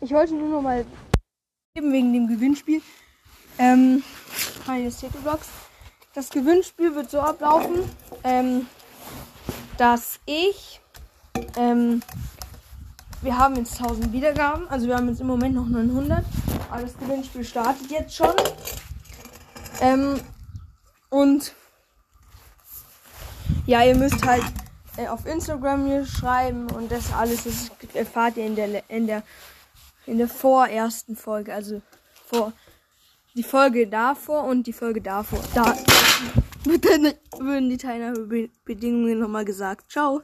ich wollte nur noch mal eben wegen dem Gewinnspiel. Ähm, meine Blocks. Das Gewinnspiel wird so ablaufen, ähm, dass ich, ähm, wir haben jetzt 1000 Wiedergaben, also wir haben jetzt im Moment noch 900, aber das Gewinnspiel startet jetzt schon. Ähm, und ja, ihr müsst halt äh, auf Instagram mir schreiben und das alles, das erfahrt ihr in der in der in der vorersten Folge, also vor die Folge davor und die Folge davor. Da würden die Teilnahmebedingungen nochmal gesagt. Ciao.